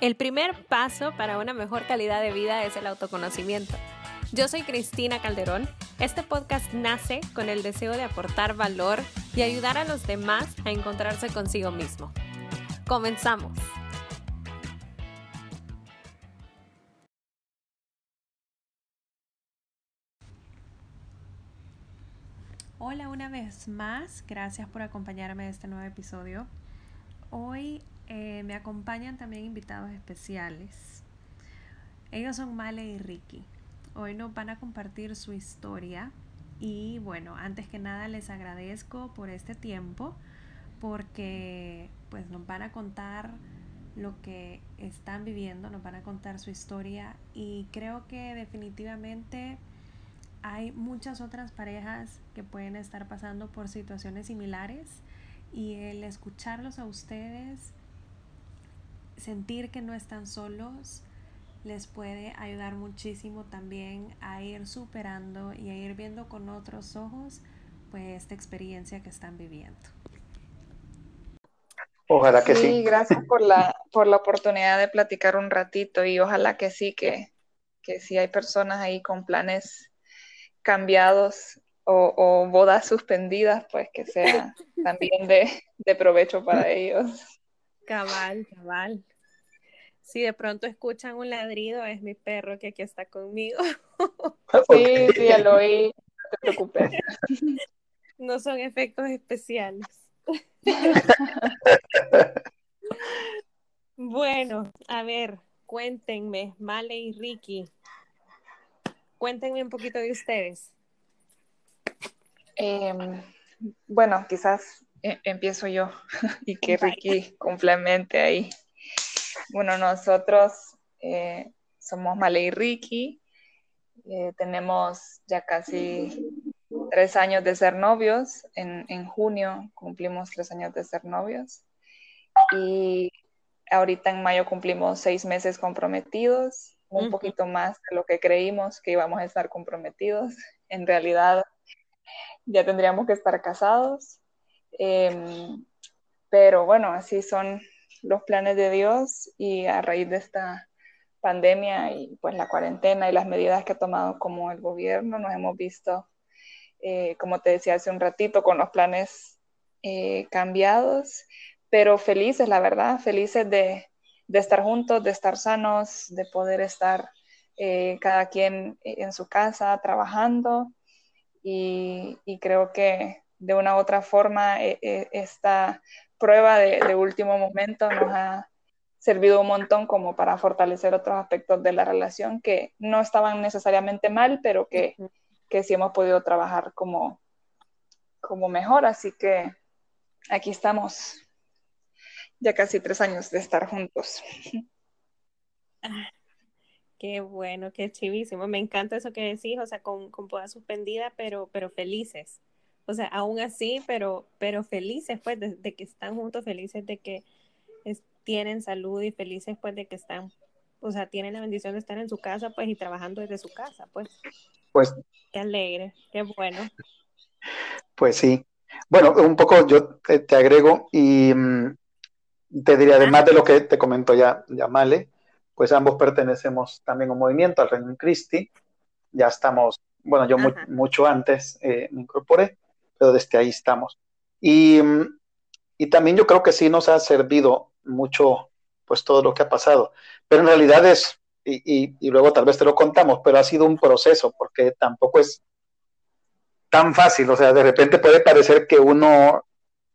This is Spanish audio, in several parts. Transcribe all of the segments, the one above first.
El primer paso para una mejor calidad de vida es el autoconocimiento. Yo soy Cristina Calderón. Este podcast nace con el deseo de aportar valor y ayudar a los demás a encontrarse consigo mismo. Comenzamos. Hola una vez más, gracias por acompañarme en este nuevo episodio. Hoy eh, me acompañan también invitados especiales. Ellos son Male y Ricky. Hoy nos van a compartir su historia y bueno, antes que nada les agradezco por este tiempo porque pues nos van a contar lo que están viviendo, nos van a contar su historia y creo que definitivamente hay muchas otras parejas que pueden estar pasando por situaciones similares y el escucharlos a ustedes sentir que no están solos les puede ayudar muchísimo también a ir superando y a ir viendo con otros ojos pues esta experiencia que están viviendo. Ojalá que sí. Sí, gracias por la, por la oportunidad de platicar un ratito y ojalá que sí, que, que si hay personas ahí con planes cambiados o, o bodas suspendidas, pues que sea también de, de provecho para ellos. Cabal, cabal. Si de pronto escuchan un ladrido, es mi perro que aquí está conmigo. Sí, sí, ya lo oí, no te preocupes. No son efectos especiales. Bueno, a ver, cuéntenme, Male y Ricky, cuéntenme un poquito de ustedes. Em, bueno, quizás eh, empiezo yo y que. Ricky complemente ahí. Bueno, nosotros eh, somos Male y Ricky, eh, tenemos ya casi tres años de ser novios, en, en junio cumplimos tres años de ser novios y ahorita en mayo cumplimos seis meses comprometidos, un poquito más de lo que creímos que íbamos a estar comprometidos. En realidad ya tendríamos que estar casados. Em, pero bueno, así son los planes de Dios y a raíz de esta pandemia y pues la cuarentena y las medidas que ha tomado como el gobierno, nos hemos visto, eh, como te decía hace un ratito, con los planes eh, cambiados, pero felices, la verdad, felices de, de estar juntos, de estar sanos, de poder estar eh, cada quien en su casa trabajando y, y creo que de una u otra forma eh, eh, esta prueba de, de último momento nos ha servido un montón como para fortalecer otros aspectos de la relación que no estaban necesariamente mal, pero que, que sí hemos podido trabajar como, como mejor. Así que aquí estamos, ya casi tres años de estar juntos. Qué bueno, qué chivísimo. Me encanta eso que decís, o sea, con, con boda suspendida, pero, pero felices. O sea, aún así, pero, pero felices, pues, de, de que están juntos, felices de que es- tienen salud y felices, pues, de que están, o sea, tienen la bendición de estar en su casa, pues, y trabajando desde su casa, pues. Pues, Qué alegre, qué bueno. pues sí. Bueno, un poco yo te, te agrego y mm, te diría, además de lo que te comentó ya, ya Male, pues ambos pertenecemos también a un movimiento, al Reino Christi. Ya estamos, bueno, yo mu- mucho antes eh, me incorporé, pero desde ahí estamos. Y, y también yo creo que sí nos ha servido mucho, pues todo lo que ha pasado. Pero en realidad es, y, y, y luego tal vez te lo contamos, pero ha sido un proceso, porque tampoco es tan fácil. O sea, de repente puede parecer que uno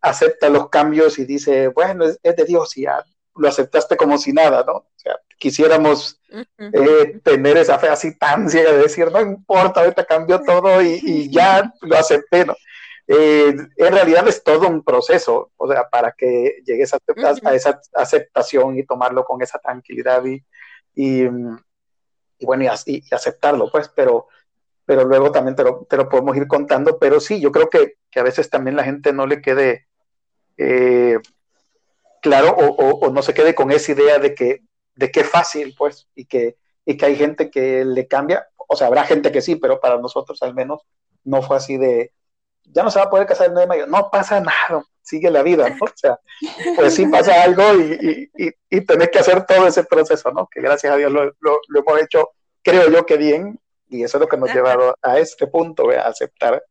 acepta los cambios y dice, bueno, es, es de Dios y ya lo aceptaste como si nada, ¿no? O sea, quisiéramos eh, tener esa fe así tan ciega de decir, no importa, ahorita cambió todo y, y ya lo acepté, ¿no? Eh, en realidad es todo un proceso, o sea, para que llegues a, esa aceptación y tomarlo con esa tranquilidad y, y, y bueno, y, y, aceptarlo, pues, pero, pero luego también te lo, te lo, podemos ir contando, pero sí, yo creo que, que a veces también la gente no le quede eh, claro o, o, o, no se quede con esa idea de que, de que es fácil, pues, y que, y que hay gente que le cambia, o sea, habrá gente que sí, pero para nosotros al menos no fue así de, ya no se va a poder casar el 9 de mayo, no pasa nada, sigue la vida. O sea, pues sí pasa algo y, y, y, tenés que hacer todo ese proceso, ¿no? Que gracias a Dios lo, lo, hemos hecho, creo yo que bien, y eso es lo que nos ha llevado a este punto, a aceptar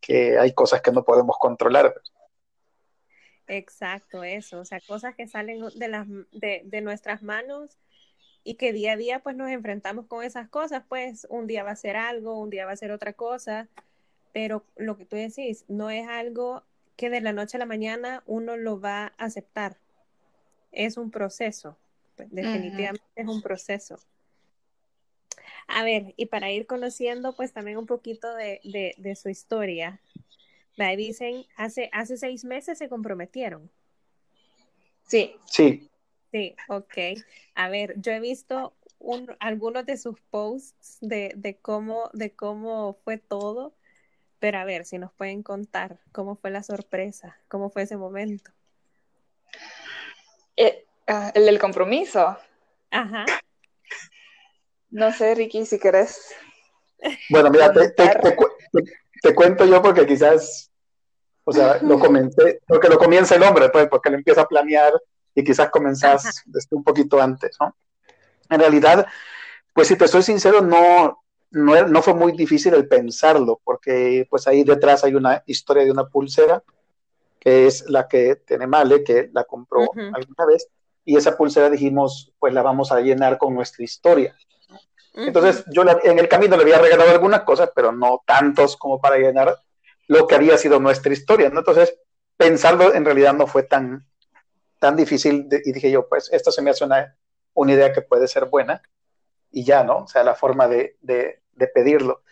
que hay cosas que no podemos controlar. Exacto, eso, o sea, cosas que salen de, las, de, de nuestras manos y que día a día pues nos enfrentamos con esas cosas, pues un día va a ser algo, un día va a ser otra cosa, pero lo que tú decís no es algo que de la noche a la mañana uno lo va a aceptar, es un proceso, pues, definitivamente es un proceso. A ver, y para ir conociendo pues también un poquito de, de, de su historia, me dicen, hace, hace seis meses se comprometieron. Sí. Sí. Sí, ok. A ver, yo he visto un, algunos de sus posts de, de, cómo, de cómo fue todo, pero a ver si nos pueden contar cómo fue la sorpresa, cómo fue ese momento. Eh, ah, el del compromiso. Ajá. No sé, Ricky, si querés. Bueno, mira, te, te, te, cuento yo porque quizás, o sea, lo comenté, porque lo comienza el hombre, pues, porque lo empieza a planear y quizás comenzás desde un poquito antes, ¿no? En realidad, pues si te soy sincero, no, no, no, fue muy difícil el pensarlo, porque pues ahí detrás hay una historia de una pulsera, que es la que tiene Male, que la compró alguna vez, y esa pulsera dijimos, pues la vamos a llenar con nuestra historia. Entonces yo en el camino le había regalado algunas cosas, pero no tantos como para llenar lo que había sido nuestra historia, ¿no? Entonces pensarlo en realidad no fue tan, tan difícil y dije yo, pues esto se me hace una, una, idea que puede ser buena y ya, ¿no? O sea, la forma de, de, de pedirlo.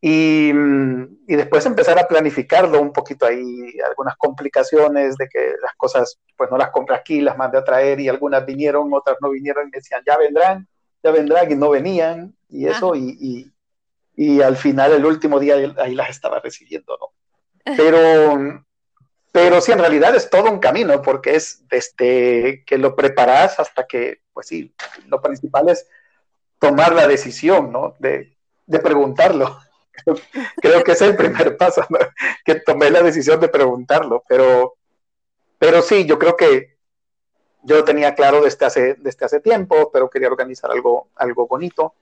Y, y, después empezar a planificarlo un poquito ahí, algunas complicaciones de que las cosas, pues no las compré aquí, las mandé a traer y algunas vinieron, otras no vinieron y me decían, ya vendrán, ya vendrán y no venían y eso, y, y, y, al final el último día ahí las estaba recibiendo, ¿no? Pero pero sí, en realidad es todo un camino, porque es desde que lo preparas hasta que, pues sí, lo principal es tomar la decisión, ¿no? De, de preguntarlo. Creo que es el primer paso, ¿no? que tomé la decisión de preguntarlo, pero, pero sí, yo creo que yo lo tenía claro desde hace, desde hace tiempo, pero quería organizar algo, algo bonito,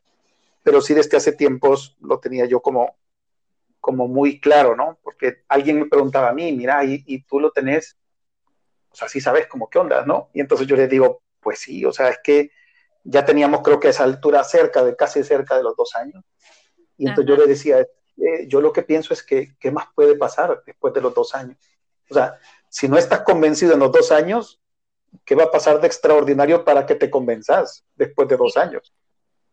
pero sí desde hace tiempos lo tenía yo como, como muy claro, ¿no? Porque alguien me preguntaba a mí, mira, y, tú lo tenés, o sea, sí sabes como qué onda, ¿no? Y entonces yo le digo, pues sí, o sea, es que ya teníamos creo que a esa altura cerca de, casi cerca de los dos años. Y entonces yo le decía, eh, yo lo que pienso es que, ¿qué más puede pasar después de los dos años? O sea, si no estás convencido en los dos años, ¿qué va a pasar de extraordinario para que te convenzas después de dos años?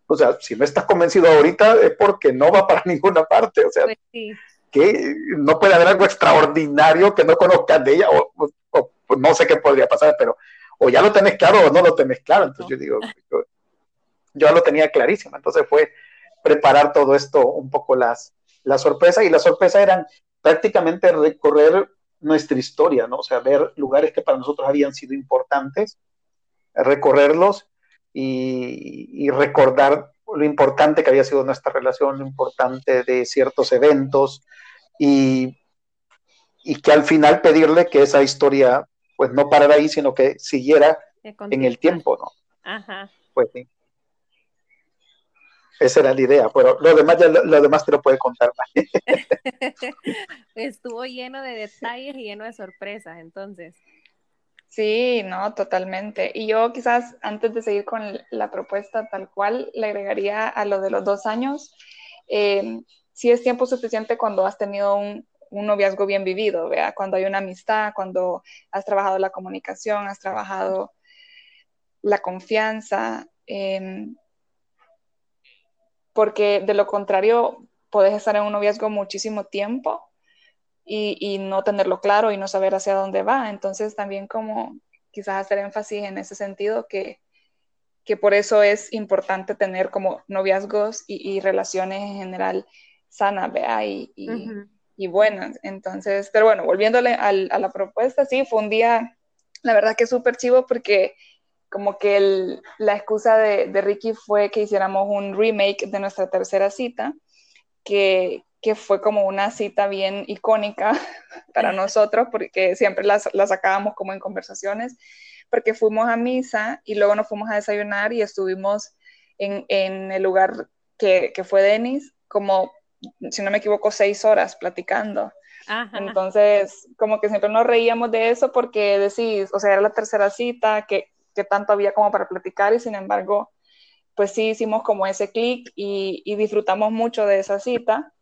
O sea, si no estás convencido ahorita es porque no va para ninguna parte. O sea, pues que no puede haber algo extraordinario que no conozcas de ella, o, pues no sé qué podría pasar, pero o ya lo tenés claro o no lo tenés claro. Entonces yo digo, yo, ya lo tenía clarísimo. Entonces fue preparar todo esto, un poco las, la sorpresa, y la sorpresa eran prácticamente recorrer nuestra historia, ¿no? O sea, ver lugares que para nosotros habían sido importantes, recorrerlos y, recordar lo importante que había sido nuestra relación, lo importante de ciertos eventos y, y que al final pedirle que esa historia pues no parara ahí, sino que siguiera en el tiempo, ¿no? Ajá. Pues sí. Esa era la idea, pero lo demás, lo, demás te lo puede contar. Estuvo lleno de detalles y lleno de sorpresas, entonces. Sí, no, totalmente. Y yo quizás antes de seguir con la propuesta tal cual, le agregaría a lo de los dos años, eh, si es tiempo suficiente cuando has tenido un, noviazgo bien vivido, ¿vea? cuando hay una amistad, cuando has trabajado la comunicación, has trabajado la confianza, em, porque de lo contrario, puedes estar en un noviazgo muchísimo tiempo y, no tenerlo claro y no saber hacia dónde va. Entonces también como quizás hacer énfasis en ese sentido que, que por eso es importante tener como noviazgos y, relaciones en general sanas, vea, y, y, buenas. Entonces, pero bueno, volviéndole al, a la propuesta, sí, fue un día, la verdad que súper chivo porque como que el, la excusa de, de Ricky fue que hiciéramos un remake de nuestra tercera cita, que, que fue como una cita bien icónica para nosotros, porque siempre la, la sacábamos como en conversaciones, porque fuimos a misa y luego nos fuimos a desayunar y estuvimos en, en el lugar que, que, fue Denis, como, si no me equivoco, seis horas platicando. Entonces, como que siempre nos reíamos de eso porque decís, o sea, era la tercera cita, que, que tanto había como para platicar y sin embargo, pues sí hicimos como ese clic y, y disfrutamos mucho de esa cita.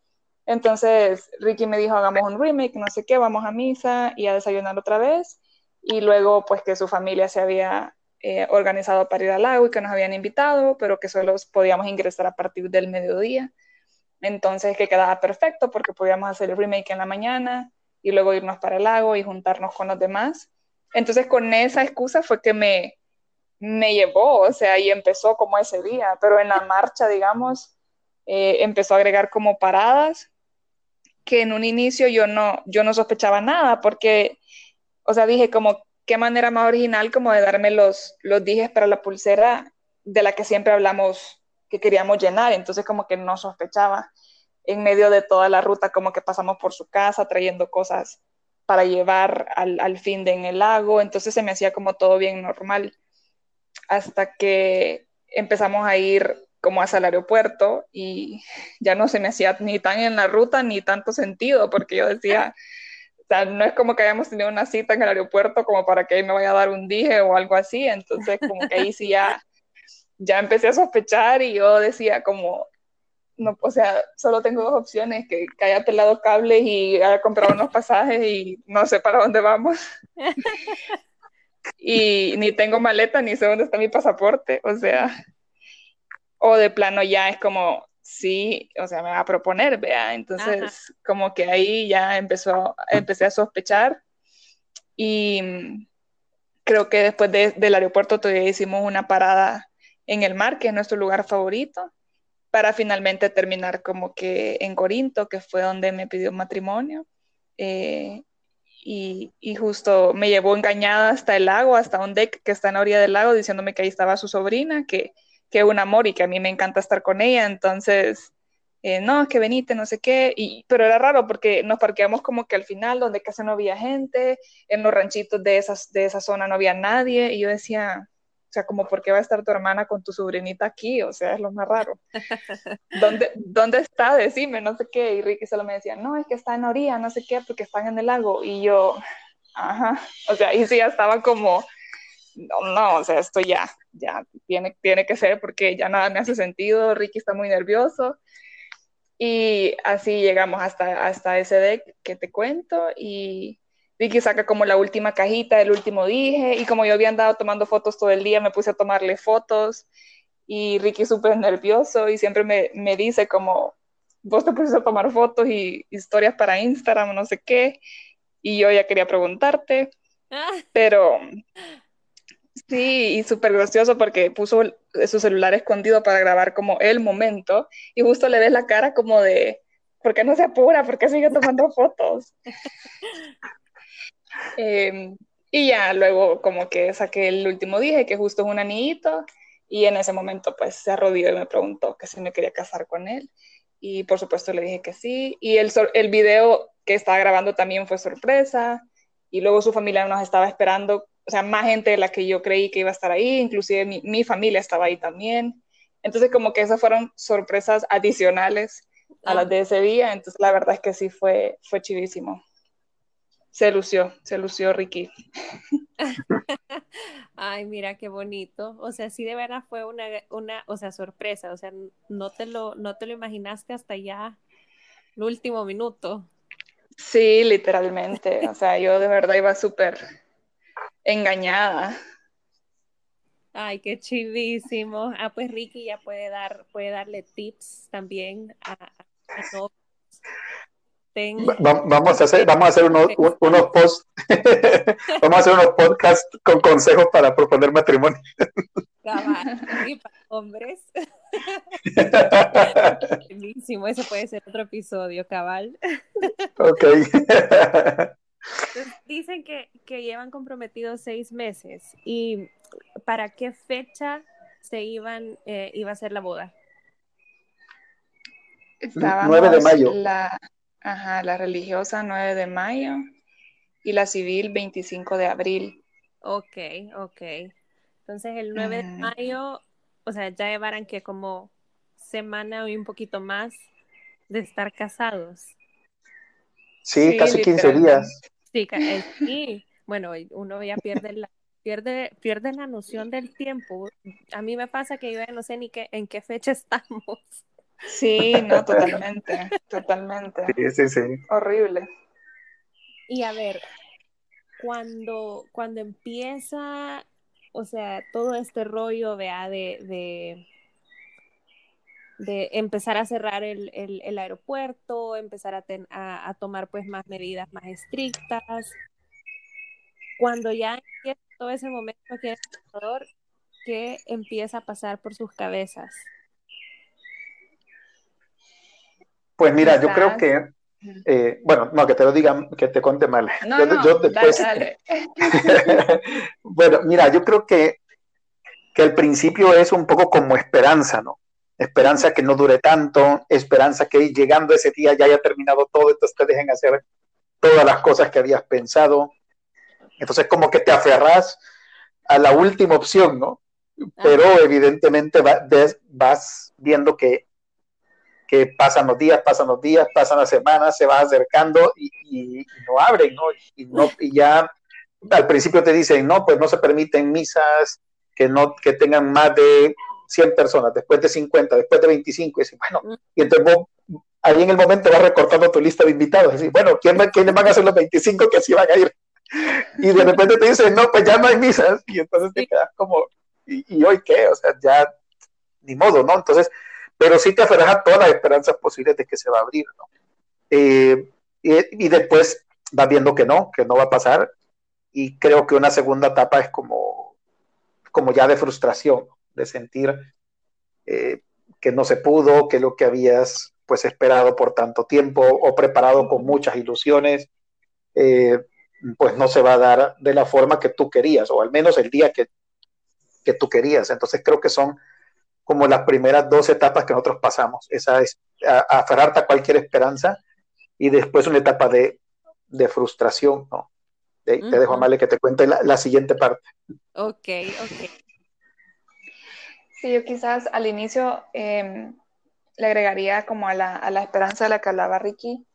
Entonces, Ricky me dijo, hagamos un remake, no sé qué, vamos a misa y a desayunar otra vez. Y luego, pues que su familia se había eh, organizado para ir al lago y que nos habían invitado, pero que solo podíamos ingresar a partir del mediodía. Entonces, que quedaba perfecto porque podíamos hacer el remake en la mañana y luego irnos para el lago y juntarnos con los demás. Entonces, con esa excusa fue que me, me llevó, o sea, y empezó como ese día, pero en la marcha, digamos, eh, empezó a agregar como paradas que en un inicio yo no, yo no sospechaba nada porque, o sea, dije como, qué manera más original como de darme los, los dijes para la pulsera de la que siempre hablamos que queríamos llenar, entonces como que no sospechaba en medio de toda la ruta, como que pasamos por su casa trayendo cosas para llevar al, al fin de en el lago, entonces se me hacía como todo bien normal, hasta que empezamos a ir como hacia el aeropuerto y ya no se me hacía ni tan en la ruta ni tanto sentido, porque yo decía, o sea, no es como que hayamos tenido una cita en el aeropuerto como para que me vaya a dar un dije o algo así, entonces como que ahí sí ya, ya empecé a sospechar y yo decía como, no, o sea, solo tengo dos opciones, que, que haya pelado cables y haya comprado unos pasajes y no sé para dónde vamos. y ni tengo maleta, ni sé dónde está mi pasaporte, o sea, o de plano ya es como, sí, o sea, me va a proponer, vea, entonces como que ahí ya empezó, empecé a sospechar y creo que después del aeropuerto todavía hicimos una parada en el mar, que es nuestro lugar favorito, para finalmente terminar como que en Corinto, que fue donde me pidió matrimonio. Eh, y, justo me llevó engañada hasta el lago, hasta un deck que está en la orilla del lago, diciéndome que ahí estaba su sobrina, que que un amor y que a mí me encanta estar con ella, entonces, eh, no, que venite, no sé qué, y, pero era raro porque nos parqueamos como que al final, donde casi no había gente, en los ranchitos de, esas, de esa zona no había nadie, y yo decía, o sea, como, ¿por qué va a estar tu hermana con tu sobrinita aquí? O sea, es lo más raro. ¿Dónde, ¿Dónde está? Decime, no sé qué. Y Ricky solo me decía, no, es que está en orilla, no sé qué, porque están en el lago. Y yo, ajá. O sea, y sí, ya estaba como, no, no, o sea, esto ya, ya tiene, tiene que ser porque ya nada me hace sentido, Ricky está muy nervioso. Y así llegamos hasta, hasta ese deck que te cuento y Ricky saca como la última cajita, el último dije, y como yo había andado tomando fotos todo el día, me puse a tomarle fotos y Ricky súper nervioso y siempre me, me dice como, vos te pusiste a tomar fotos y historias para Instagram, no sé qué, y yo ya quería preguntarte, ah. pero Sí, y súper gracioso porque puso su celular escondido para grabar como el momento y justo le ves la cara como de, ¿por qué no se apura? ¿Por qué sigue tomando fotos? Em, y ya luego como que saqué el último dije que justo es un anillito y en ese momento pues se arrodilló y me preguntó que si me quería casar con él y por supuesto le dije que sí y el, el video que estaba grabando también fue sorpresa y luego su familia nos estaba esperando o sea, más gente de la que yo creí que iba a estar ahí, inclusive mi, mi familia estaba ahí también. Entonces, como que esas fueron sorpresas adicionales a las ah. de ese día, entonces la verdad es que sí fue, fue chivísimo. Se lució, se lució Ricky. Ay, mira qué bonito. O sea, sí de verdad fue una, una, o sea, sorpresa. O sea, no te lo, no te lo imaginaste hasta ya el último minuto. Sí, literalmente. O sea, yo de verdad iba súper, engañada. Ay, qué chivísimo. Ah, pues Ricky ya puede dar, puede darle tips también a, todos. vamos a hacer, vamos a hacer unos, unos posts, vamos a hacer unos podcasts con consejos para proponer matrimonio. hombres. Buenísimo, eso puede ser otro episodio, cabal. Ok. dicen que, llevan comprometidos seis meses. ¿Y para qué fecha se iban, eh, iba a ser la boda? Estábamos 9 de mayo. La, ajá, la religiosa 9 de mayo y la civil 25 de abril. Ok, ok. Entonces el 9 de mayo, o sea, ya llevarán que como semana y un poquito más de estar casados. Sí, casi 15 días. Sí, eh, sí, bueno, uno ya pierde la, pierde, pierde la noción del tiempo. A mí me pasa que yo ya no sé ni qué, en qué fecha estamos. Sí, no, totalmente, totalmente. Sí, sí, sí. Horrible. Y a ver, cuando, cuando empieza, o sea, todo este rollo, vea, de, de, de empezar a cerrar el, el, aeropuerto, empezar a, a, tomar pues más medidas más estrictas. Cuando ya empieza todo ese momento aquí en El Salvador, ¿qué empieza a pasar por sus cabezas? Pues mira, yo creo que eh, bueno, no, que te lo digan, que te conte mal. yo, después... bueno, mira, yo creo que, que al principio es un poco como esperanza, ¿no? Esperanza que no dure tanto, esperanza que llegando ese día ya haya terminado todo, entonces te dejen hacer todas las cosas que habías pensado. Entonces como que te aferras a la última opción, ¿no? Pero evidentemente vas viendo que que pasan los días, pasan los días, pasan las semanas, se va acercando y, no abren, ¿no? Y, no, y ya al principio te dicen, no, pues no se permiten misas que, no, que tengan más de 100 personas, después de 50, después de 25, y bueno, y entonces vos ahí en el momento vas recortando tu lista de invitados, y bueno, ¿quién, ¿quiénes van a ser los 25 que sí van a ir? Y de repente te dicen, no, pues ya no hay misas, y entonces te quedas como, ¿y, y hoy qué? O sea, ya, ni modo, ¿no? Entonces, pero sí te aferras a todas las esperanzas posibles de que se va a abrir, ¿no? Eh, y, después vas viendo que no, que no va a pasar, y creo que una segunda etapa es como, como ya de frustración, de sentir eh, que no se pudo, que lo que habías pues esperado por tanto tiempo o preparado con muchas ilusiones, eh, pues no se va a dar de la forma que tú querías, o al menos el día que, que tú querías. Entonces creo que son como las primeras dos etapas que nosotros pasamos, esa es aferrarte a cualquier esperanza y después una etapa de, frustración, ¿no? Te dejo a Male que te cuente la, siguiente parte. Ok, ok. Sí, yo quizás al inicio em, le agregaría como a la, a la, esperanza de la que hablaba Ricky,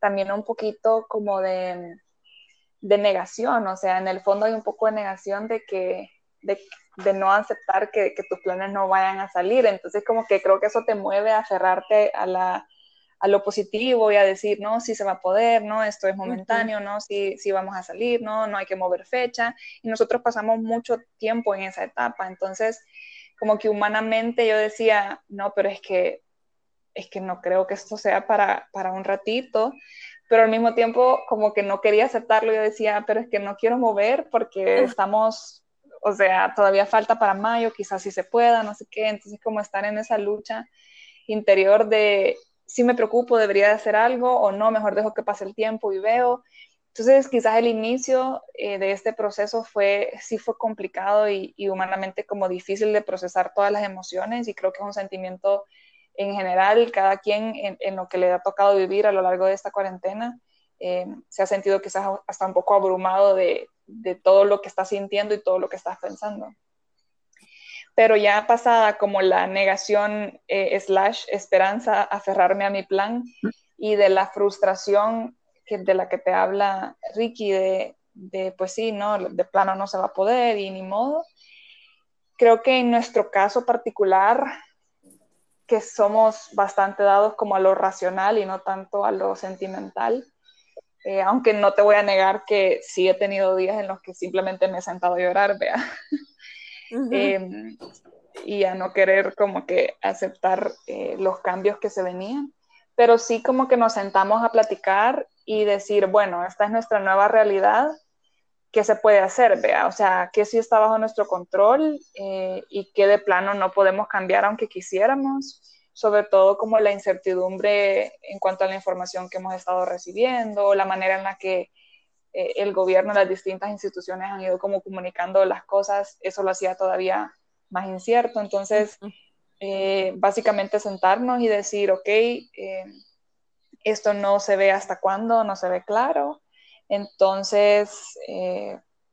también un poquito como de, de negación, o sea, en el fondo hay un poco de negación de que, de, de no aceptar que, tus planes no vayan a salir. Entonces, como que creo que eso te mueve a aferrarte a, la, a lo positivo y a decir, no, sí se va a poder, no, esto es momentáneo, no, sí, sí vamos a salir, no, no hay que mover fecha. Y nosotros pasamos mucho tiempo en esa etapa. Entonces, como que humanamente yo decía, no, pero es que, es que no creo que esto sea para, para un ratito pero al mismo tiempo como que no quería aceptarlo, yo decía, pero es que no quiero mover porque estamos o sea, todavía falta para mayo, quizás sí se pueda, no sé qué, entonces como estar en esa lucha interior de si me preocupo, debería de hacer algo o no, mejor dejo que pase el tiempo y veo. Entonces quizás el inicio eh, de este proceso fue, sí fue complicado y, humanamente como difícil de procesar todas las emociones y creo que es un sentimiento en general, cada quien en, lo que le ha tocado vivir a lo largo de esta cuarentena, eh, se ha sentido quizás hasta un poco abrumado de, de todo lo que estás sintiendo y todo lo que estás pensando. Pero ya pasada como la negación eh, slash esperanza, aferrarme a mi plan y de la frustración que, de la que te habla Ricky, de, de pues sí, no, de plano no se va a poder y ni modo. Creo que en nuestro caso particular, que somos bastante dados como a lo racional y no tanto a lo sentimental, eh, aunque no te voy a negar que sí he tenido días en los que simplemente me he sentado a llorar, vea. Em, y a no querer como que aceptar eh, los cambios que se venían. Pero sí como que nos sentamos a platicar y decir, bueno, esta es nuestra nueva realidad, ¿qué se puede hacer? Vea, o sea, qué sí está bajo nuestro control eh, y qué de plano no podemos cambiar aunque quisiéramos sobre todo como la incertidumbre en cuanto a la información que hemos estado recibiendo, la manera en la que eh, el gobierno, las distintas instituciones han ido como comunicando las cosas, eso lo hacía todavía más incierto. Entonces, eh, básicamente sentarnos y decir, ok, eh, esto no se ve hasta cuándo, no se ve claro, entonces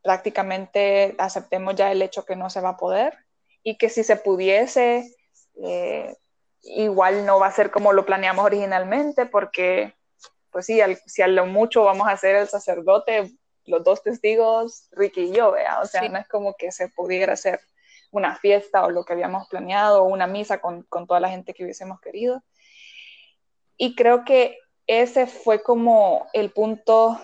prácticamente aceptemos ya el hecho que no se va a poder y que si se pudiese, igual no va a ser como lo planeamos originalmente, porque pues sí, si a lo mucho vamos a ser el sacerdote, los dos testigos, Ricky y yo, ¿vea? o sea, no es como que se pudiera hacer una fiesta o lo que habíamos planeado, o una misa con, con toda la gente que hubiésemos querido. Y creo que ese fue como el punto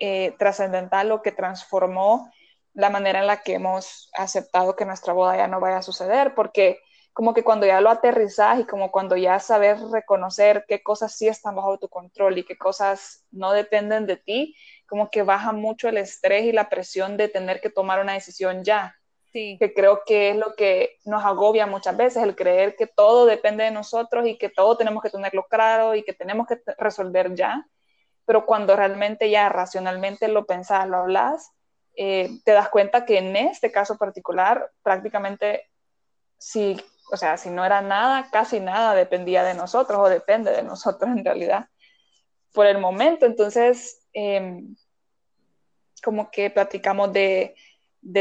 eh, trascendental, lo que transformó la manera en la que hemos aceptado que nuestra boda ya no vaya a suceder, porque como que cuando ya lo aterrizas y como cuando ya sabes reconocer qué cosas sí están bajo tu control y qué cosas no dependen de ti, como que baja mucho el estrés y la presión de tener que tomar una decisión ya. Sí. Que creo que es lo que nos agobia muchas veces, el creer que todo depende de nosotros y que todo tenemos que tenerlo claro y que tenemos que resolver ya. Pero cuando realmente ya racionalmente lo pensás, lo hablas, eh, te das cuenta que en este caso particular prácticamente si o sea, si no era nada, casi nada dependía de nosotros o depende de nosotros en realidad por el momento. Entonces, em, como que platicamos de,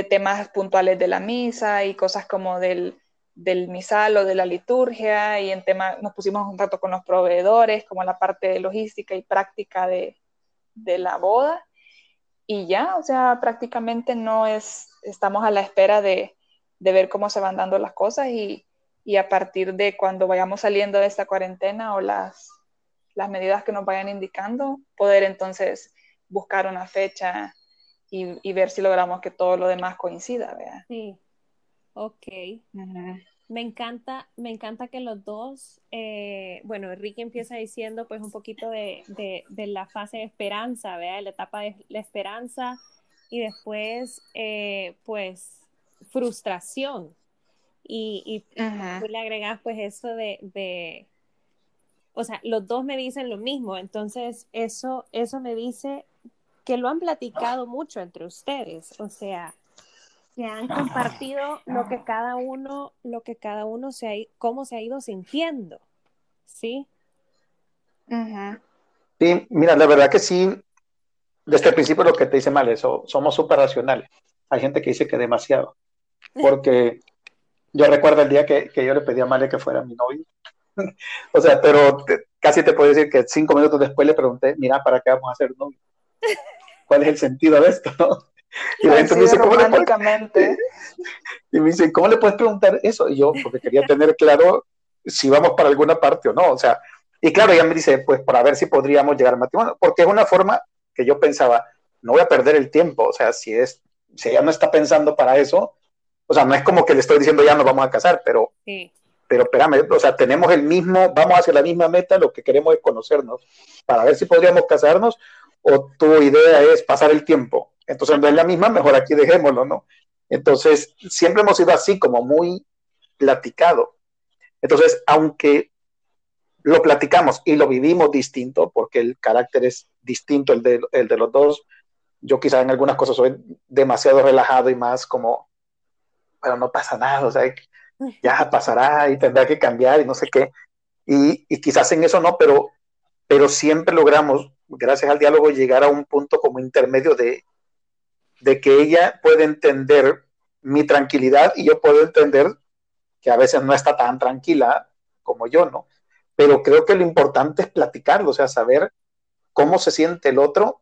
temas puntuales de la misa y cosas como del, misal o de la liturgia y en tema, nos pusimos un rato con los proveedores, como la parte de logística y práctica de, de la boda. Y ya, o sea, prácticamente no es, estamos a la espera de, de ver cómo se van dando las cosas y, y a partir de cuando vayamos saliendo de esta cuarentena o las, las medidas que nos vayan indicando, poder entonces buscar una fecha y, ver si logramos que todo lo demás coincida, ¿verdad? Sí, ok. Me encanta, me encanta que los dos, eh, bueno, Enrique empieza diciendo pues un poquito de, la fase de esperanza, ¿verdad? La etapa de la esperanza y después eh, pues frustración, y, tú le agregas pues eso de, o sea, los dos me dicen lo mismo, entonces eso, eso me dice que lo han platicado mucho entre ustedes, o sea, que han compartido lo que cada uno, lo que cada uno se ha, cómo se ha ido sintiendo, ¿sí? Sí, mira, la verdad que sí, desde el principio lo que te dice mal, eso, somos súper racionales. Hay gente que dice que demasiado, porque yo recuerdo el día que, que yo le pedí a Male que fuera mi novio. o sea, pero casi te puedo decir que cinco minutos después le pregunté, mira, ¿para qué vamos a hacer novio? ¿Cuál es el sentido de esto? Y la gente me dice, ¿cómo le puedes... y me dice, ¿cómo le puedes preguntar eso? Y yo, porque quería tener claro si vamos para alguna parte o no. O sea, y claro, ella me dice, pues para ver si podríamos llegar al matrimonio, porque es una forma que yo pensaba, no voy a perder el tiempo. O sea, si es, si ella no está pensando para eso, o sea, no es como que le estoy diciendo ya nos vamos a casar, pero, pero espérame, o sea, tenemos el mismo, vamos hacia la misma meta, lo que queremos es conocernos para ver si podríamos casarnos o tu idea es pasar el tiempo. Entonces, no es la misma, mejor aquí dejémoslo, ¿no? Entonces, siempre hemos sido así, como muy platicado. Entonces, aunque lo platicamos y lo vivimos distinto, porque el carácter es distinto el de, el de los dos, yo quizá en algunas cosas soy demasiado relajado y más como pero no pasa nada, o sea, ya pasará y tendrá que cambiar y no sé qué. Y, y quizás en eso no, pero, pero siempre logramos, gracias al diálogo, llegar a un punto como intermedio de, de que ella puede entender mi tranquilidad y yo puedo entender que a veces no está tan tranquila como yo, ¿no? Pero creo que lo importante es platicarlo, o sea, saber cómo se siente el otro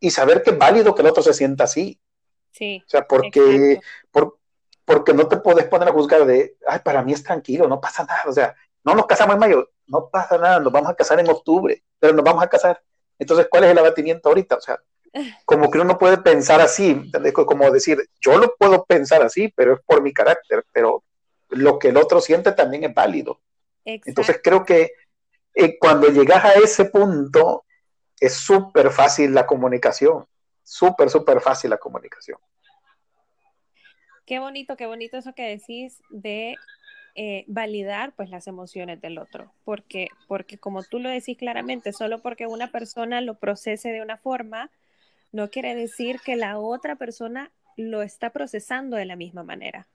y saber que es válido que el otro se sienta así. Sí. O sea, porque, por, porque no te puedes poner a juzgar de, ay, para mí es tranquilo, no pasa nada, o sea, no nos casamos en mayo, no pasa nada, nos vamos a casar en octubre, pero nos vamos a casar. Entonces, ¿cuál es el abatimiento ahorita? O sea, como que uno no puede pensar así, como decir, yo lo puedo pensar así, pero es por mi carácter, pero lo que el otro siente también es válido. Entonces, creo que eh, cuando llegas a ese punto, es súper fácil la comunicación, súper, súper fácil la comunicación. Qué bonito, qué bonito eso que decís de eh, validar pues las emociones del otro, porque, porque como tú lo decís claramente, solo porque una persona lo procese de una forma, no quiere decir que la otra persona lo está procesando de la misma manera.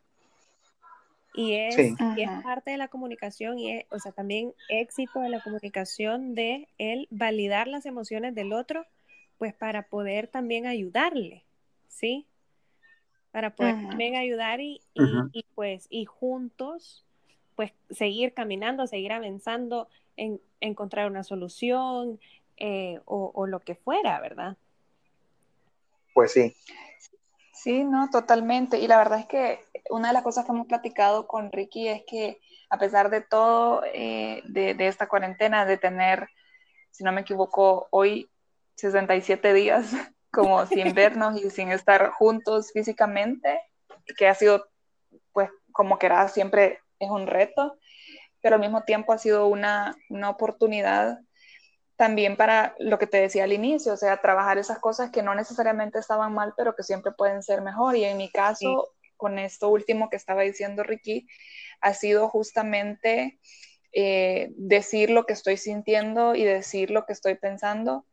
Y es, y es parte de la comunicación y es, o sea, también éxito de la comunicación de él validar las emociones del otro, pues para poder también ayudarle, ¿sí? Para poder también ayudar y, y, pues, y juntos, pues seguir caminando, seguir avanzando en encontrar una solución eh, o, o lo que fuera, ¿verdad? Pues sí. Sí, no, totalmente. Y la verdad es que una de las cosas que hemos platicado con Ricky es que a pesar de todo, eh, de, esta cuarentena, de tener, si no me equivoco, hoy 67 días como sin vernos y sin estar juntos físicamente, que ha sido, pues, como que era, siempre es un reto, pero al mismo tiempo ha sido una, una oportunidad también para lo que te decía al inicio, o sea, trabajar esas cosas que no necesariamente estaban mal, pero que siempre pueden ser mejor. Y en mi caso, con esto último que estaba diciendo Ricky, ha sido justamente eh, decir lo que estoy sintiendo y decir lo que estoy pensando,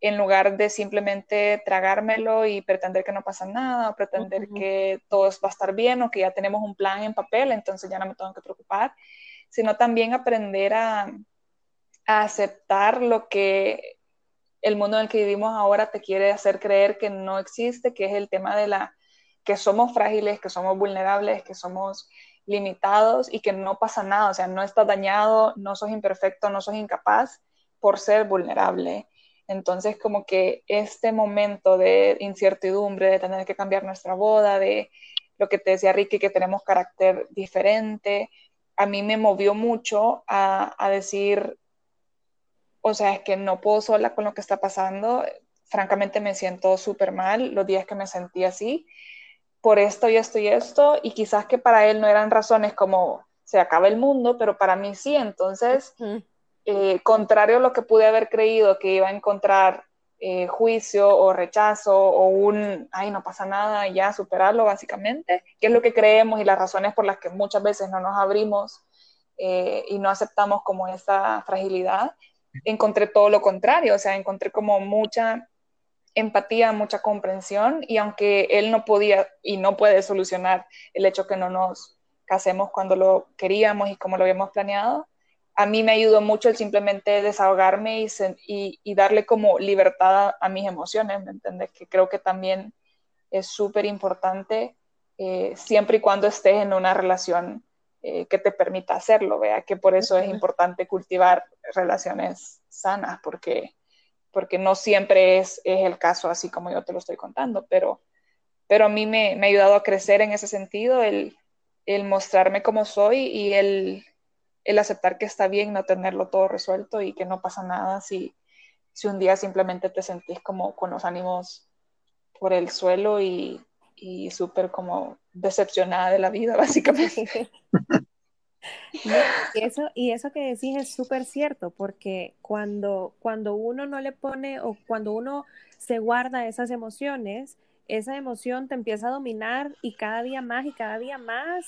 en lugar de simplemente tragármelo y pretender que no pasa nada, o pretender que todo va a estar bien o que ya tenemos un plan en papel, entonces ya no me tengo que preocupar, sino también aprender a a aceptar lo que el mundo en el que vivimos ahora te quiere hacer creer que no existe, que es el tema de la que somos frágiles, que somos vulnerables, que somos limitados y que no pasa nada, o sea, no estás dañado, no sos imperfecto, no sos incapaz por ser vulnerable. Entonces, como que este momento de incertidumbre, de tener que cambiar nuestra boda, de lo que te decía Ricky, que tenemos carácter diferente, a mí me movió mucho a, decir, o sea, es que no puedo sola con lo que está pasando. Francamente me siento súper mal los días que me sentí así, por esto y esto y esto, y quizás que para él no eran razones como se acaba el mundo, pero para mí sí. Entonces, eh, contrario a lo que pude haber creído que iba a encontrar eh, juicio o rechazo o un, ay, no pasa nada, ya superarlo básicamente, que es lo que creemos y las razones por las que muchas veces no nos abrimos eh, y no aceptamos como esa fragilidad, encontré todo lo contrario, o sea, encontré como mucha empatía, mucha comprensión y aunque él no podía y no puede solucionar el hecho que no nos casemos cuando lo queríamos y como lo habíamos planeado, a mí me ayudó mucho el simplemente desahogarme y, y, darle como libertad a, mis emociones, ¿me entiendes? Que creo que también es súper importante eh, siempre y cuando estés en una relación eh, que te permita hacerlo, vea que por eso es importante cultivar relaciones sanas, porque, porque no siempre es, es el caso así como yo te lo estoy contando, pero, pero a mí me, me ha ayudado a crecer en ese sentido, el, el mostrarme como soy y el, el, aceptar que está bien no tenerlo todo resuelto y que no pasa nada si, si un día simplemente te sentís como con los ánimos por el suelo y, y súper como decepcionada de la vida, básicamente. y, eso, y eso que decís es súper cierto, porque cuando, cuando uno no le pone o cuando uno se guarda esas emociones, esa emoción te empieza a dominar y cada día más y cada día más.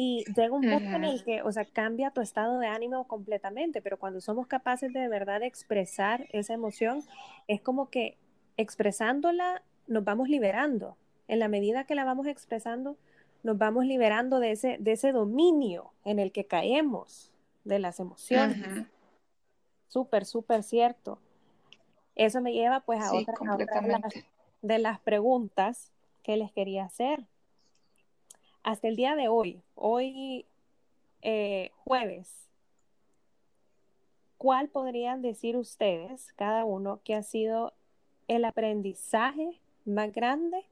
Y llega un punto en el que, o sea, cambia tu estado de ánimo completamente, pero cuando somos capaces de, de verdad expresar esa emoción, es como que expresándola nos vamos liberando. En la medida que la vamos expresando, nos vamos liberando de ese, de ese dominio en el que caemos de las emociones. Súper, súper cierto. Eso me lleva pues a otra, de, las, preguntas que les quería hacer. Hasta el día de hoy, hoy eh, jueves, ¿cuál podrían decir ustedes, cada uno, que ha sido el aprendizaje más grande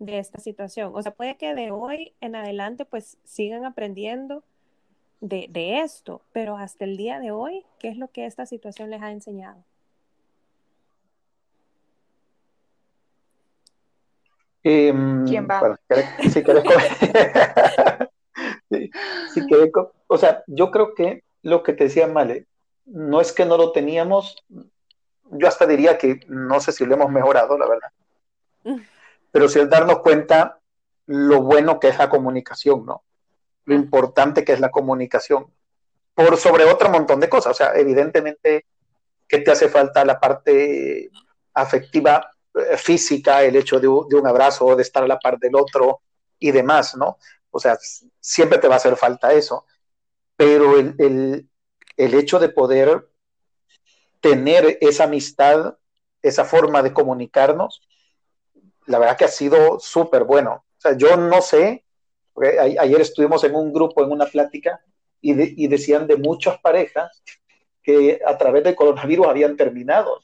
de esta situación. O sea, puede que de hoy en adelante pues sigan aprendiendo de, esto, pero hasta el día de hoy, ¿qué es lo que esta situación les ha enseñado? Em, ¿Quién va? si querés, si, o sea, yo creo que lo que te decía Male, no es que no lo teníamos, yo hasta diría que no sé si lo hemos mejorado, la verdad. Mm pero sí es darnos cuenta lo bueno que es la comunicación, ¿no? Lo importante que es la comunicación, por sobre otro montón de cosas. O sea, evidentemente que te hace falta la parte afectiva, física, el hecho de, un abrazo, de estar a la par del otro y demás, ¿no? o sea, siempre te va a hacer falta eso, pero el, el, el hecho de poder tener esa amistad, esa forma de comunicarnos, la verdad que ha sido súper bueno. O sea, yo no sé, ayer estuvimos en un grupo, en una plática, y, y, decían de muchas parejas que a través del coronavirus habían terminado,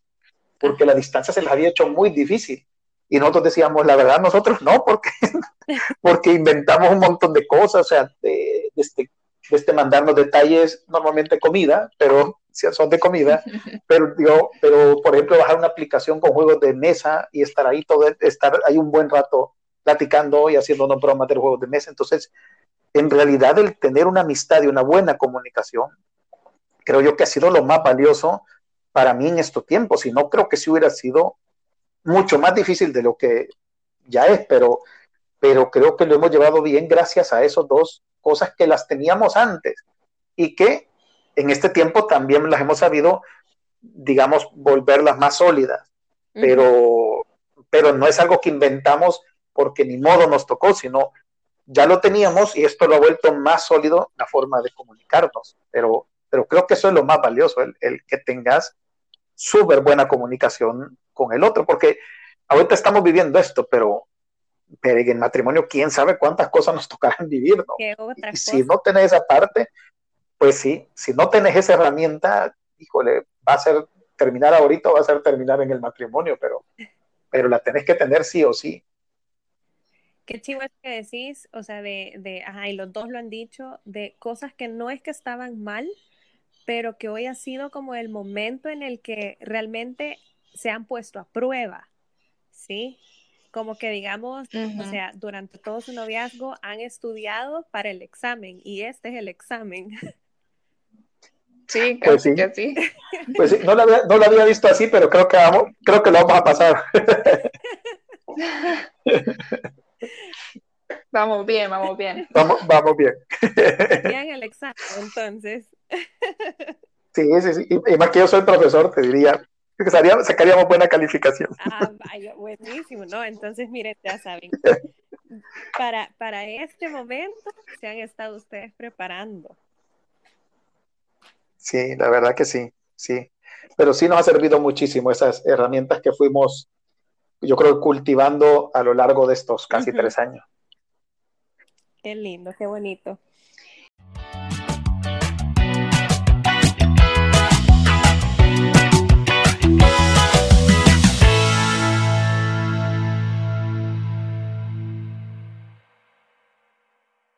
porque la distancia se les había hecho muy difícil. Y nosotros decíamos, la verdad, nosotros no, porque, porque inventamos un montón de cosas, o sea, de, de, este, este, mandarnos detalles, normalmente comida, pero si son de comida, pero, digo, pero por ejemplo bajar una aplicación con juegos de mesa y estar ahí todo, estar ahí un buen rato platicando y haciendo una bromas de juegos de mesa. Entonces, en realidad el tener una amistad y una buena comunicación, creo yo que ha sido lo más valioso para mí en estos tiempos, y no creo que si hubiera sido mucho más difícil de lo que ya es, pero, pero creo que lo hemos llevado bien gracias a esas dos cosas que las teníamos antes y que en este tiempo también las hemos sabido, digamos, volverlas más sólidas, pero, pero no es algo que inventamos porque ni modo nos tocó, sino ya lo teníamos y esto lo ha vuelto más sólido la forma de comunicarnos, pero, pero creo que eso es lo más valioso, el, el que tengas súper buena comunicación con el otro, porque ahorita estamos viviendo esto, pero, pero en el matrimonio, quién sabe cuántas cosas nos tocarán vivir, ¿no? Y si no tenés esa parte, pues sí, si no tenés esa herramienta, híjole, va a ser terminar ahorita o va a ser terminar en el matrimonio, pero, pero la tenés que tener sí o sí. Qué chivo es que decís, o sea, de, de, ajá, y los dos lo han dicho, de cosas que no es que estaban mal, pero que hoy ha sido como el momento en el que realmente se han puesto a prueba, ¿sí? Como que digamos, o sea, durante todo su noviazgo han estudiado para el examen y este es el examen. Sí, pues sí. Que sí. Pues sí, no lo, había, no lo había visto así, pero creo que, vamos, creo que lo vamos a pasar. Vamos bien, vamos bien. Vamos, vamos bien. Bien el examen, entonces. Sí, sí, sí. Y, más que yo soy profesor, te diría que sacaríamos buena calificación. Ah, vaya, buenísimo, ¿no? Entonces, miren, ya saben. Para, para este momento se han estado ustedes preparando. Sí, la verdad que sí, sí. Pero sí nos ha servido muchísimo esas herramientas que fuimos, yo creo, cultivando a lo largo de estos casi tres años. Qué lindo, qué bonito.